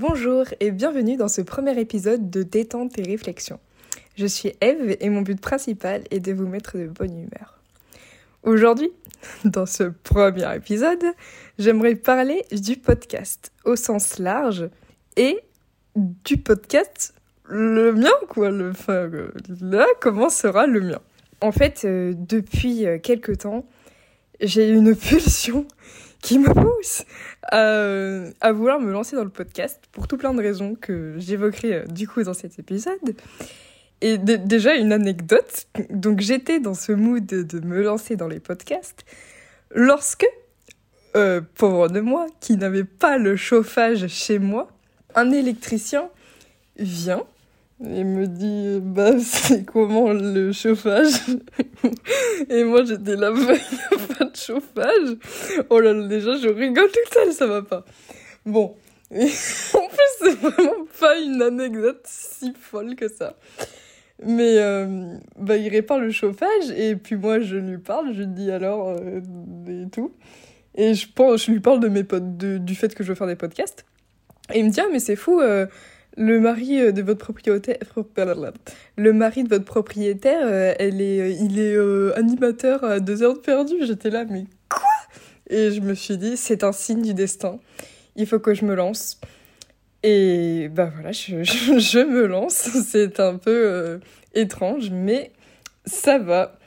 Bonjour et bienvenue dans ce premier épisode de Détente et Réflexion. Je suis Eve et mon but principal est de vous mettre de bonne humeur. Aujourd'hui, dans ce premier épisode, j'aimerais parler du podcast au sens large et du podcast le mien quoi. Le, enfin, là, comment sera le mien En fait, euh, depuis euh, quelques temps, j'ai une pulsion qui me pousse à, vouloir me lancer dans le podcast pour tout plein de raisons que j'évoquerai euh, du coup dans cet épisode. Et déjà une anecdote, donc j'étais dans ce mood de, me lancer dans les podcasts lorsque, euh, pauvre de moi, qui n'avait pas le chauffage chez moi, un électricien vient et me dit bah c'est comment le chauffage? Et moi j'étais là a pas de chauffage. Oh là là déjà je rigole toute seule ça va pas. Bon. En plus c'est vraiment pas une anecdote si folle que ça. Mais euh, bah il répare le chauffage et puis moi je lui parle je lui dis alors euh, et tout. Et je pense je lui parle de mes potes du fait que je veux faire des podcasts. Et il me dit ah mais c'est fou euh, le mari euh, de votre propriétaire, le mari de votre propriétaire, euh, elle est, euh, il est animateur à deux heures de perdu. J'étais là, mais quoi? Et je me suis dit, c'est un signe du destin. Il faut que je me lance. Et bah voilà, je, je, me lance. C'est un peu étrange, mais ça va.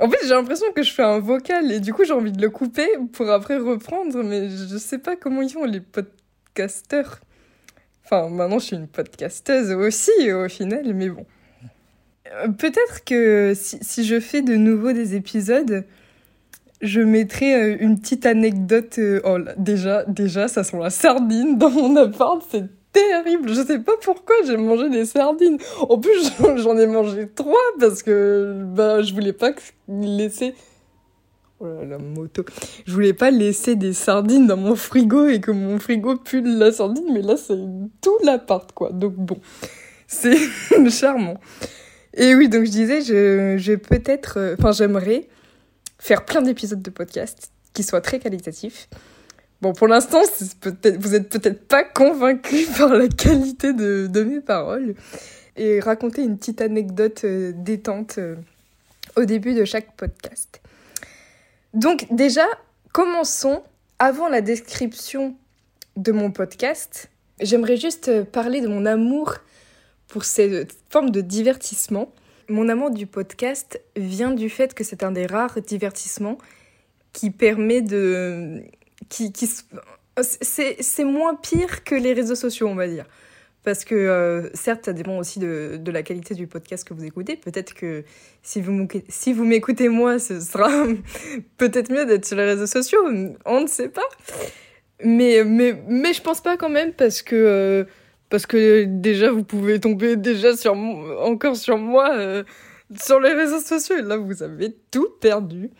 En fait, j'ai l'impression que je fais un vocal et du coup, j'ai envie de le couper pour après reprendre, mais je sais pas comment ils font les podcasteurs. Enfin, maintenant, je suis une podcasteuse aussi, au final, mais bon. Euh, peut-être que si, je fais de nouveau des épisodes, je mettrai euh, une petite anecdote. Euh, oh, déjà, déjà, ça sent la sardine dans mon appart, c'est terrible. Je sais pas pourquoi j'ai mangé des sardines. En plus, j'en ai mangé trois parce que bah, je voulais pas laisser Oh la moto. Je voulais pas laisser des sardines dans mon frigo et que mon frigo pue de la sardine, mais là, c'est tout l'appart, quoi. Donc bon, c'est charmant. Et oui, donc je disais, je, je peut-être, euh, enfin, j'aimerais faire plein d'épisodes de podcast qui soient très qualitatifs. Bon, pour l'instant, vous êtes peut-être pas convaincu par la qualité de, de, mes paroles. Et raconter une petite anecdote euh, détente euh, au début de chaque podcast. Donc déjà, commençons avant la description de mon podcast. J'aimerais juste parler de mon amour pour cette forme de divertissement. Mon amour du podcast vient du fait que c'est un des rares divertissements qui permet de... Qui, qui... C'est moins pire que les réseaux sociaux, on va dire. Parce que euh, certes, ça dépend aussi de, de, la qualité du podcast que vous écoutez. Peut-être que si vous, si m'écoutez moi, ce sera peut-être mieux d'être sur les réseaux sociaux. On ne sait pas. Mais, mais, mais je pense pas quand même parce que, euh, parce que déjà, vous pouvez tomber déjà sur, encore sur moi euh, sur les réseaux sociaux. Et là, vous avez tout perdu.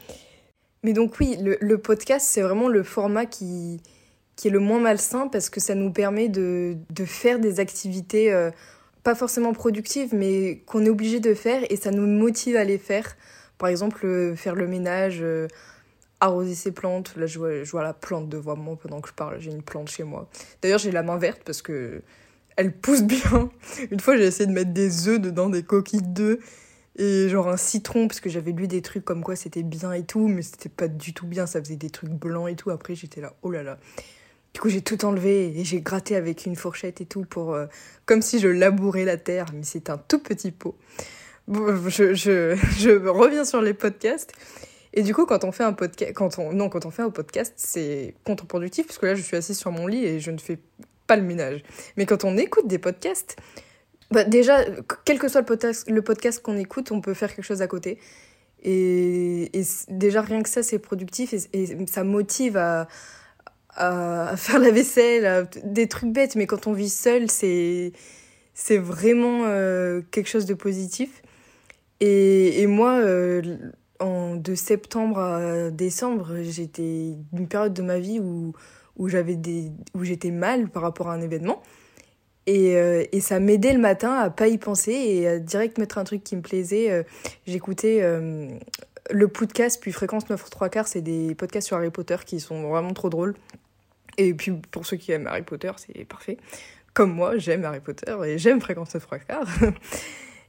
Mais donc oui, le podcast, c'est vraiment le format qui qui est le moins malsain parce que ça nous permet de, de faire des activités euh, pas forcément productives mais qu'on est obligé de faire et ça nous motive à les faire. Par exemple, euh, faire le ménage, euh, arroser ses plantes. Là, je vois, la plante devant moi pendant que je parle. J'ai une plante chez moi. D'ailleurs, j'ai la main verte parce que elle pousse bien. Une fois, j'ai essayé de mettre des œufs dedans, des coquilles d'œufs et genre un citron parce que j'avais lu des trucs comme quoi c'était bien et tout mais c'était pas du tout bien ça faisait des trucs blancs et tout après j'étais là oh là là du coup, j'ai tout enlevé et j'ai gratté avec une fourchette et tout pour euh, comme si je labourais la terre, mais c'est un tout petit pot. je, je, je, reviens sur les podcasts. Et du coup, quand on fait un podcast, quand on non, quand on fait un podcast, c'est contre-productif parce que là, je suis assise sur mon lit et je ne fais pas le ménage. Mais quand on écoute des podcasts, bah déjà, quel que soit le podcast, le podcast qu'on écoute, on peut faire quelque chose à côté. Et, et déjà, rien que ça, c'est productif et, et ça motive à, à faire la vaisselle, des trucs bêtes, mais quand on vit seul, c'est c'est vraiment euh, quelque chose de positif. Et, et moi, euh, de septembre à décembre, j'étais une période de ma vie où, où j'avais des où j'étais mal par rapport à un événement. Et, euh, et ça m'aidait le matin à pas y penser et à direct mettre un truc qui me plaisait. J'écoutais le podcast, puis Fréquence 9 3 quarts, c'est des podcasts sur Harry Potter qui sont vraiment trop drôles. Et puis pour ceux qui aiment Harry Potter, c'est parfait. Comme moi, j'aime Harry Potter et j'aime Fréquence 3 quarts.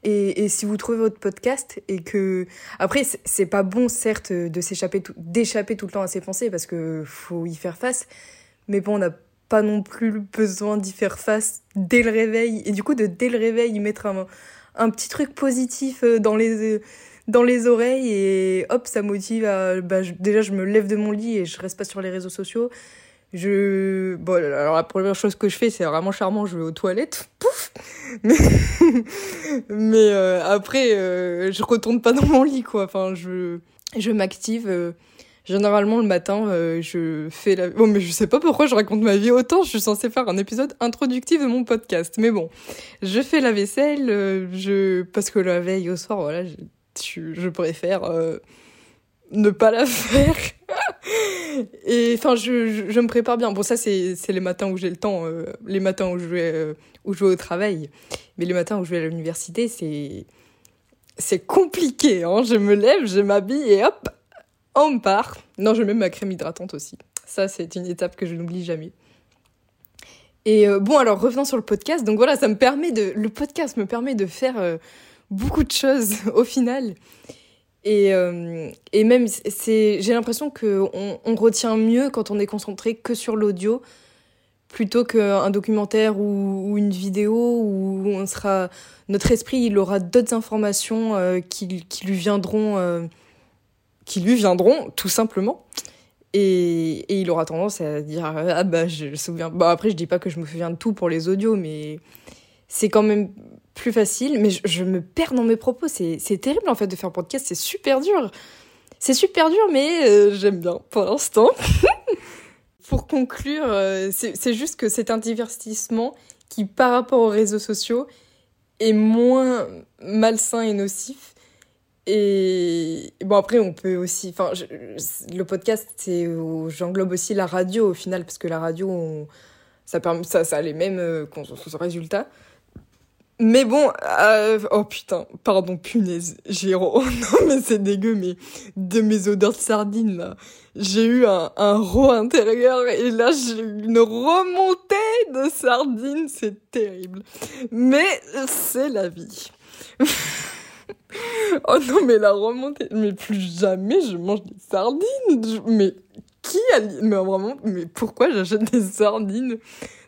Et, si vous trouvez votre podcast et que après c'est pas bon certes de s'échapper d'échapper tout le temps à ses pensées parce que faut y faire face mais bon on n'a pas non plus besoin d'y faire face dès le réveil et du coup de dès le réveil mettre un, petit truc positif euh, dans les dans les oreilles et hop ça motive à bah, déjà je me lève de mon lit et je reste pas sur les réseaux sociaux je bon alors la première chose que je fais c'est vraiment charmant je vais aux toilettes. Pouf mais mais euh, après euh, je retourne pas dans mon lit quoi. Enfin je je m'active euh, généralement le matin je fais la bon mais je sais pas pourquoi je raconte ma vie autant je suis censée faire un épisode introductif de mon podcast. Mais bon je fais la vaisselle je parce que la veille au soir voilà je je, je préfère ne pas la faire et enfin, je, me prépare bien. Bon, ça, c'est les matins où j'ai le temps, euh, les matins où je, vais, euh, où je vais au travail. Mais les matins où je vais à l'université, c'est c'est compliqué. Hein. Je me lève, je m'habille et hop, on part. Non, je mets ma crème hydratante aussi. Ça, c'est une étape que je n'oublie jamais. Et euh, bon, alors revenons sur le podcast. Donc voilà, ça me permet de, le podcast me permet de faire beaucoup de choses au final. Et, euh, et même, j'ai l'impression qu'on on retient mieux quand on est concentré que sur l'audio plutôt qu'un documentaire ou, une vidéo où on sera notre esprit il aura d'autres informations euh, qui, qui lui viendront euh, qui lui viendront tout simplement. Et, et il aura tendance à dire ah bah je me souviens. Bah après je dis pas que je me souviens de tout pour les audios mais c'est quand même plus facile, mais je, me perds dans mes propos. C'est terrible en fait de faire podcast, c'est super dur. C'est super dur, mais euh, j'aime bien pour l'instant. pour conclure, euh, c'est juste que c'est un divertissement qui, par rapport aux réseaux sociaux, est moins malsain et nocif. Et bon, après, on peut aussi. Enfin, le podcast, c'est. J'englobe aussi la radio au final, parce que la radio, ça, permet, ça, ça a les mêmes euh, résultats. Mais bon, euh, oh putain, pardon, punaise, Géro. non mais c'est dégueu, mais de mes odeurs de sardines là, j'ai eu un, un intérieur et là j'ai eu une remontée de sardines, c'est terrible. Mais c'est la vie. oh non mais la remontée, mais plus jamais je mange des sardines. Mais qui a... Mais vraiment, mais pourquoi j'achète des sardines?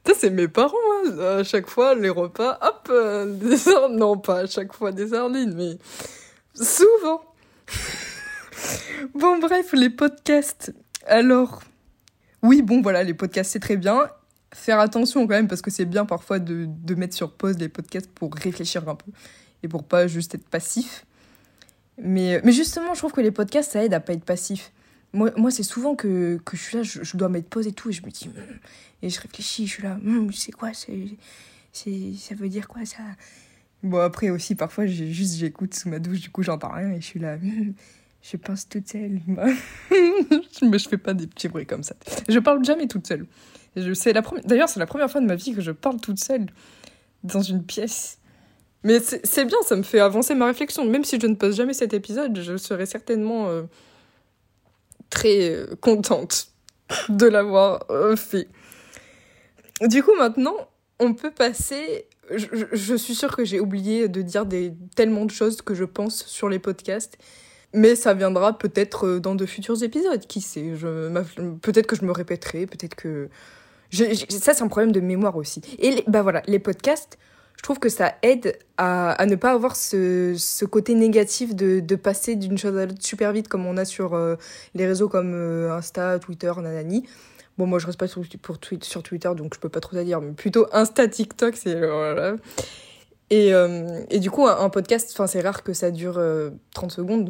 Ça, c'est mes parents, hein. À chaque fois, les repas, hop, euh, des sardines. Non, pas à chaque fois des sardines, mais souvent. bon, bref, les podcasts. Alors, oui, bon, voilà, les podcasts, c'est très bien. Faire attention quand même, parce que c'est bien parfois de, de mettre sur pause les podcasts pour réfléchir un peu et pour pas juste être passif. Mais, mais justement, je trouve que les podcasts, ça aide à pas être passif. Moi, moi c'est souvent que, que je suis là, je, dois mettre pause et tout, et je me dis, hmm, et je réfléchis, je suis là, hmm, c'est quoi, c'est, ça veut dire quoi ça? Bon, après aussi, parfois, j'ai, juste j'écoute sous ma douche, du coup, j'entends rien, et je suis là, hmm, je pense toute seule. Mais je fais pas des petits bruits comme ça. Je parle jamais toute seule. La première, d'ailleurs, c'est la première fois de ma vie que je parle toute seule dans une pièce. Mais c'est, bien, ça me fait avancer ma réflexion. Même si je ne poste jamais cet épisode, je serai certainement. Euh, très euh, contente de l'avoir euh, fait. Du coup, maintenant, on peut passer. Je, suis sûre que j'ai oublié de dire tellement de choses que je pense sur les podcasts. Mais ça viendra peut-être euh, dans de futurs épisodes, qui sait. Peut-être que je me répéterai, peut-être que. ça, c'est un problème de mémoire aussi. Et bah voilà, les podcasts, je trouve que ça aide à, ne pas avoir ce, côté négatif de, passer d'une chose à l'autre super vite comme on a sur euh, les réseaux comme euh, Insta, Twitter, nanani. Bon, moi je reste pas sur, Twitter donc je peux pas trop à dire, mais plutôt Insta, TikTok, c'est. Voilà. Et, euh, du coup, un, podcast, enfin, c'est rare que ça dure 30 secondes.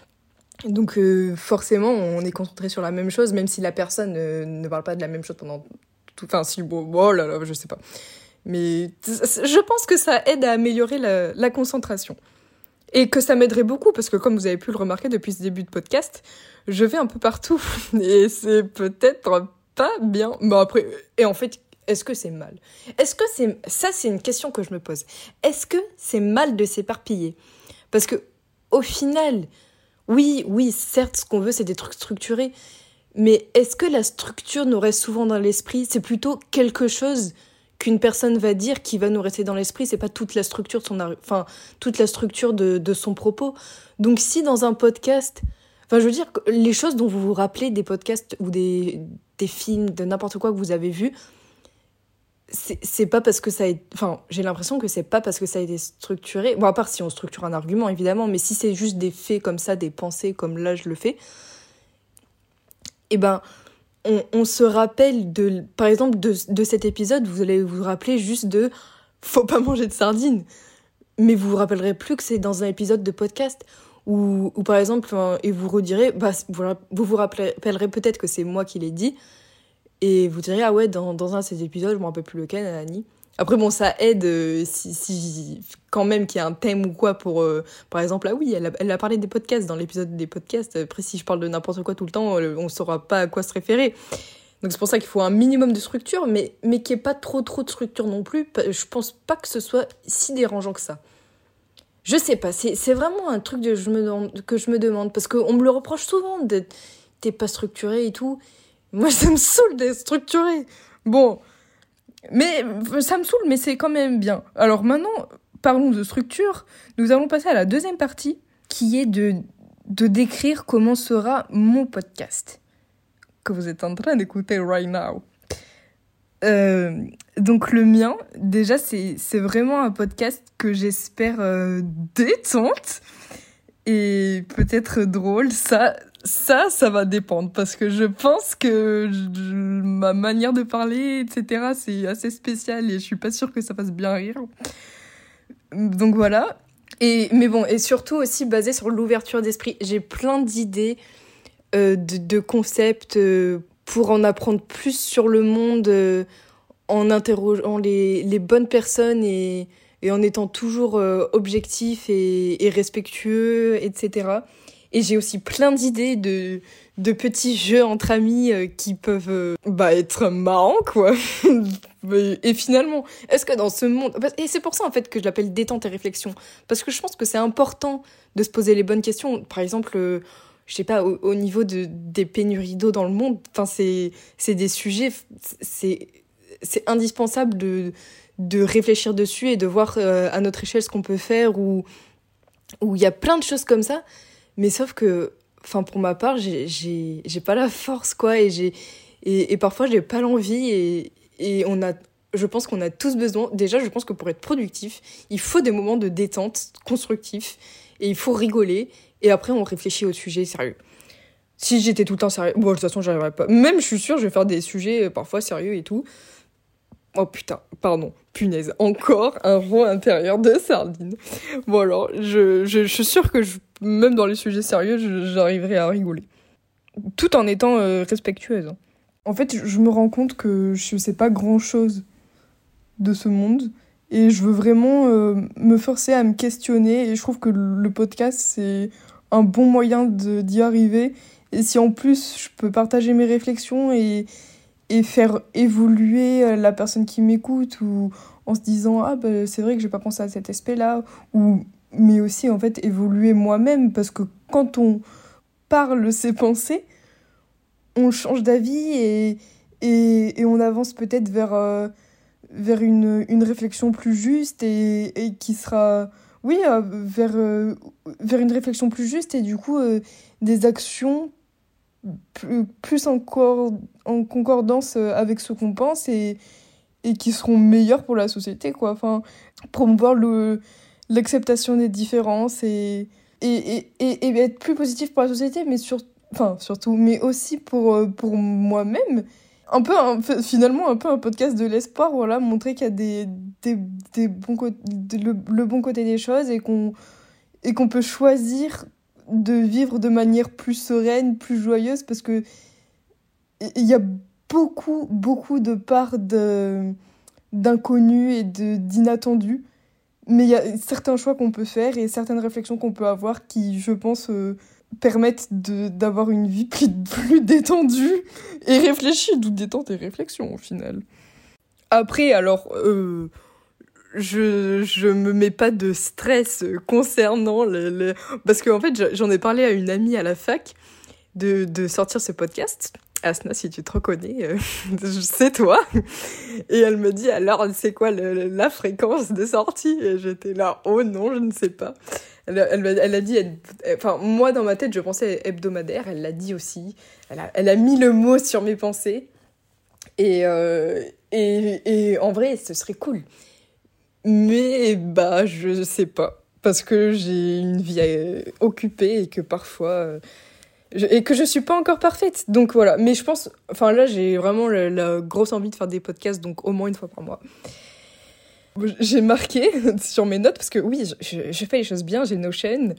donc, forcément, on est concentré sur la même chose, même si la personne ne parle pas de la même chose pendant tout. Enfin, si, bon, oh là là, je sais pas. Mais je pense que ça aide à améliorer la, concentration. Et que ça m'aiderait beaucoup parce que comme vous avez pu le remarquer depuis ce début de podcast, je vais un peu partout. Et c'est peut-être pas bien. Bon après, et en fait, est-ce que c'est mal? Est-ce que c'est... Ça, c'est une question que je me pose. Est-ce que c'est mal de s'éparpiller? Parce que au final, oui, oui, certes, ce qu'on veut, c'est des trucs structurés. Mais est-ce que la structure nous reste souvent dans l'esprit? C'est plutôt quelque chose qu'une personne va dire qui va nous rester dans l'esprit. C'est pas toute la structure de son, enfin, toute la structure de, de son propos. Donc si dans un podcast, enfin, je veux dire, les choses dont vous vous rappelez des podcasts ou des, des films, de n'importe quoi que vous avez vu, c'est pas parce que ça été... Enfin, j'ai l'impression que c'est pas parce que ça a été structuré. Bon, à part si on structure un argument, évidemment, mais si c'est juste des faits comme ça, des pensées comme là je le fais, eh ben, on, se rappelle de... Par exemple, de, de, cet épisode, vous allez vous rappeler juste de faut pas manger de sardines. Mais vous vous rappellerez plus que c'est dans un épisode de podcast. Ou, par exemple, et vous redirez, bah, vous vous rappellerez peut-être que c'est moi qui l'ai dit, et vous direz, ah ouais, dans, dans un de ces épisodes, je me rappelle plus lequel, Annie. Après, bon, ça aide euh, si, si, quand même qu'il y a un thème ou quoi pour. Euh, par exemple, ah oui, elle a, parlé des podcasts dans l'épisode des podcasts. Après, si je parle de n'importe quoi tout le temps, euh, on saura pas à quoi se référer. Donc, c'est pour ça qu'il faut un minimum de structure, mais, mais qu'il n'y ait pas trop trop de structure non plus. Je pense pas que ce soit si dérangeant que ça. Je sais pas, c'est vraiment un truc je me, que je me demande, parce qu'on me le reproche souvent d'être pas structuré et tout. Moi, ça me saoule d'être structuré. Bon, mais ça me saoule, mais c'est quand même bien. Alors maintenant, parlons de structure. Nous allons passer à la deuxième partie, qui est de, de décrire comment sera mon podcast que vous êtes en train d'écouter right now. Euh, donc le mien, déjà, c'est vraiment un podcast que j'espère euh, détente et peut-être drôle. Ça, ça, ça va dépendre parce que je pense que ma manière de parler, etc., c'est assez spécial et je suis pas sûre que ça fasse bien rire. Donc voilà. Et, mais bon, et surtout aussi basé sur l'ouverture d'esprit. J'ai plein d'idées, euh, de, concepts euh, pour en apprendre plus sur le monde euh, en interrogeant les, bonnes personnes et, en étant toujours objectif et respectueux, etc. Et j'ai aussi plein d'idées de, de petits jeux entre amis euh, qui peuvent euh, bah, être marrants, quoi. et finalement, est-ce que dans ce monde... Et c'est pour ça, en fait, que je l'appelle détente et réflexion. Parce que je pense que c'est important de se poser les bonnes questions. Par exemple, euh, je sais pas, au, niveau de, des pénuries d'eau dans le monde, c'est, des sujets... C'est, c'est indispensable de, de réfléchir dessus et de voir à notre échelle ce qu'on peut faire ou où il y a plein de choses comme ça mais sauf que, enfin, pour ma part, j'ai pas la force, quoi, et j'ai. Et, et, parfois, j'ai pas l'envie, et, et on a. Je pense qu'on a tous besoin. Déjà, je pense que pour être productif, il faut des moments de détente constructifs, et il faut rigoler, et après, on réfléchit au sujet sérieux. Si j'étais tout le temps sérieux, bon, de toute façon, j'arriverais pas. Même, je suis sûre, je vais faire des sujets euh, parfois sérieux et tout. Oh putain, pardon, punaise, encore un rond intérieur de sardine. Bon alors, je, je, je suis sûre que je, même dans les sujets sérieux, j'arriverai à rigoler. Tout en étant euh, respectueuse. Hein. En fait, je me rends compte que je sais pas grand-chose de ce monde et je veux vraiment euh, me forcer à me questionner et je trouve que le podcast c'est un bon moyen d'y arriver et si en plus je peux partager mes réflexions et, et faire évoluer euh, la personne qui m'écoute ou en se disant ah ben c'est vrai que j'ai pas pensé à cet aspect là ou mais aussi en fait évoluer moi-même parce que quand on parle ses pensées on change d'avis et, et, et, on avance peut-être vers euh, vers une, une réflexion plus juste et, et qui sera oui euh, vers vers une réflexion plus juste et du coup des actions plus, plus en, en concordance euh, avec ce qu'on pense et, et qui seront meilleurs pour la société, quoi. Enfin, promouvoir le, l'acceptation des différences et, et, et, et, être plus positif pour la société, mais sur, enfin, surtout, mais aussi pour, euh, pour moi-même. Un peu, finalement, un peu un podcast de l'espoir, voilà, montrer qu'il y a des, des, des bons le, bon côté des choses et qu'on peut choisir de vivre de manière plus sereine, plus joyeuse, parce que il y a beaucoup, beaucoup de parts d'inconnus et d'inattendus. Mais il y a certains choix qu'on peut faire et certaines réflexions qu'on peut avoir qui, je pense, euh, permettent d'avoir une vie plus, plus détendue et réfléchie, d'où détente et réflexion au final. Après, alors, euh, je, je me mets pas de stress concernant le, le... parce qu'en fait j'en ai parlé à une amie à la fac de, de sortir ce podcast. Asna, si tu te reconnais, euh, c'est toi. Et elle me dit alors, c'est quoi la fréquence de sortie? Et j'étais là, oh non, je ne sais pas. Elle, a dit, enfin, moi dans ma tête, je pensais hebdomadaire, elle l'a dit aussi. Elle a, mis le mot sur mes pensées. Et, euh, et, en vrai, ce serait cool. Mais bah, je sais pas. Parce que j'ai une vie euh, occupée et que parfois et que je suis pas encore parfaite. Donc voilà. Mais je pense, enfin là, j'ai vraiment la, grosse envie de faire des podcasts, donc au moins une fois par mois. J'ai marqué sur mes notes parce que oui, je, je fais les choses bien. J'ai Notion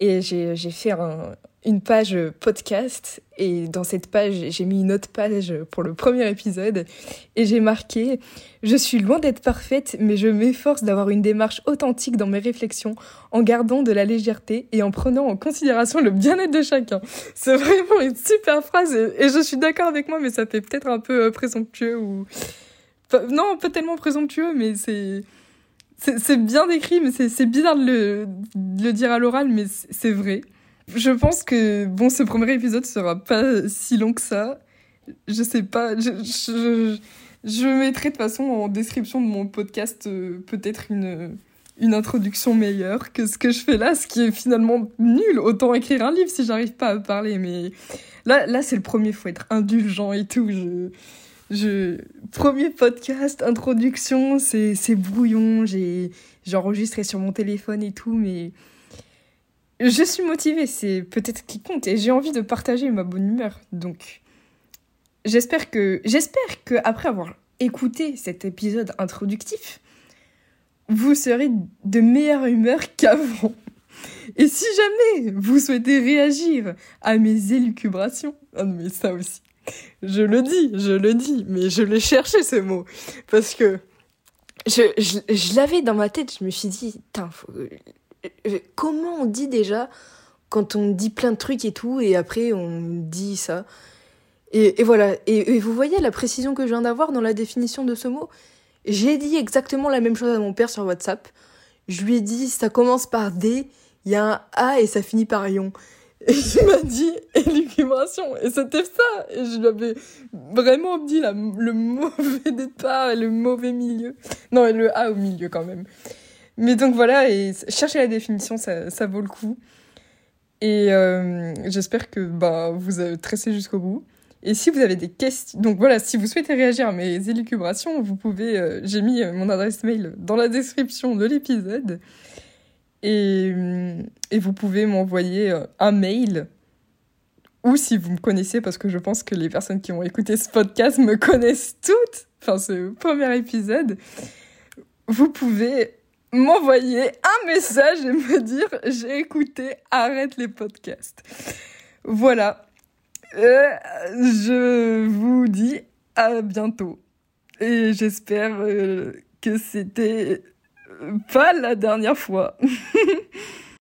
et j'ai fait un, une page podcast et dans cette page j'ai mis une autre page pour le premier épisode et j'ai marqué je suis loin d'être parfaite mais je m'efforce d'avoir une démarche authentique dans mes réflexions en gardant de la légèreté et en prenant en considération le bien-être de chacun. C'est vraiment une super phrase et, je suis d'accord avec moi mais ça fait peut-être un peu euh, présomptueux ou non pas tellement présomptueux mais c'est c'est bien décrit mais c'est bizarre de le, de le dire à l'oral mais c'est vrai je pense que bon, ce premier épisode sera pas si long que ça. Je sais pas. Je, je, je mettrai de toute façon en description de mon podcast euh, peut-être une, une introduction meilleure que ce que je fais là, ce qui est finalement nul. Autant écrire un livre si j'arrive pas à parler. Mais là, là c'est le premier, faut être indulgent et tout. Je, je... Premier podcast, introduction, c'est brouillon. J'ai enregistré sur mon téléphone et tout, mais je suis motivée, c'est peut-être qui compte, et j'ai envie de partager ma bonne humeur. Donc, j'espère que, j'espère que après avoir écouté cet épisode introductif, vous serez de meilleure humeur qu'avant. Et si jamais vous souhaitez réagir à mes élucubrations, ah mais ça aussi, je le dis, je le dis, mais je l'ai cherché ce mot, parce que je, l'avais dans ma tête, je me suis dit, faut, comment on dit déjà quand on dit plein de trucs et tout, et après on dit ça et, voilà. Et, vous voyez la précision que je viens d'avoir dans la définition de ce mot? J'ai dit exactement la même chose à mon père sur WhatsApp. Je lui ai dit, ça commence par D, il y a un A et ça finit par ion. Et il m'a dit élucubration. Et c'était ça. Et je lui avais vraiment dit le mauvais départ et le mauvais milieu. Non, et le A au milieu quand même. Mais donc voilà, chercher la définition, ça, ça vaut le coup. Et euh, j'espère que bah, vous avez tressé jusqu'au bout. Et si vous avez des questions, donc voilà, si vous souhaitez réagir à mes élucubrations, vous pouvez, euh, j'ai mis euh, mon adresse mail dans la description de l'épisode. Et, et vous pouvez m'envoyer un mail. Ou si vous me connaissez, parce que je pense que les personnes qui ont écouté ce podcast me connaissent toutes, enfin ce premier épisode, vous pouvez m'envoyer un message et me dire j'ai écouté, arrête les podcasts. Voilà. Euh, je vous dis à bientôt. Et j'espère euh, que c'était pas la dernière fois.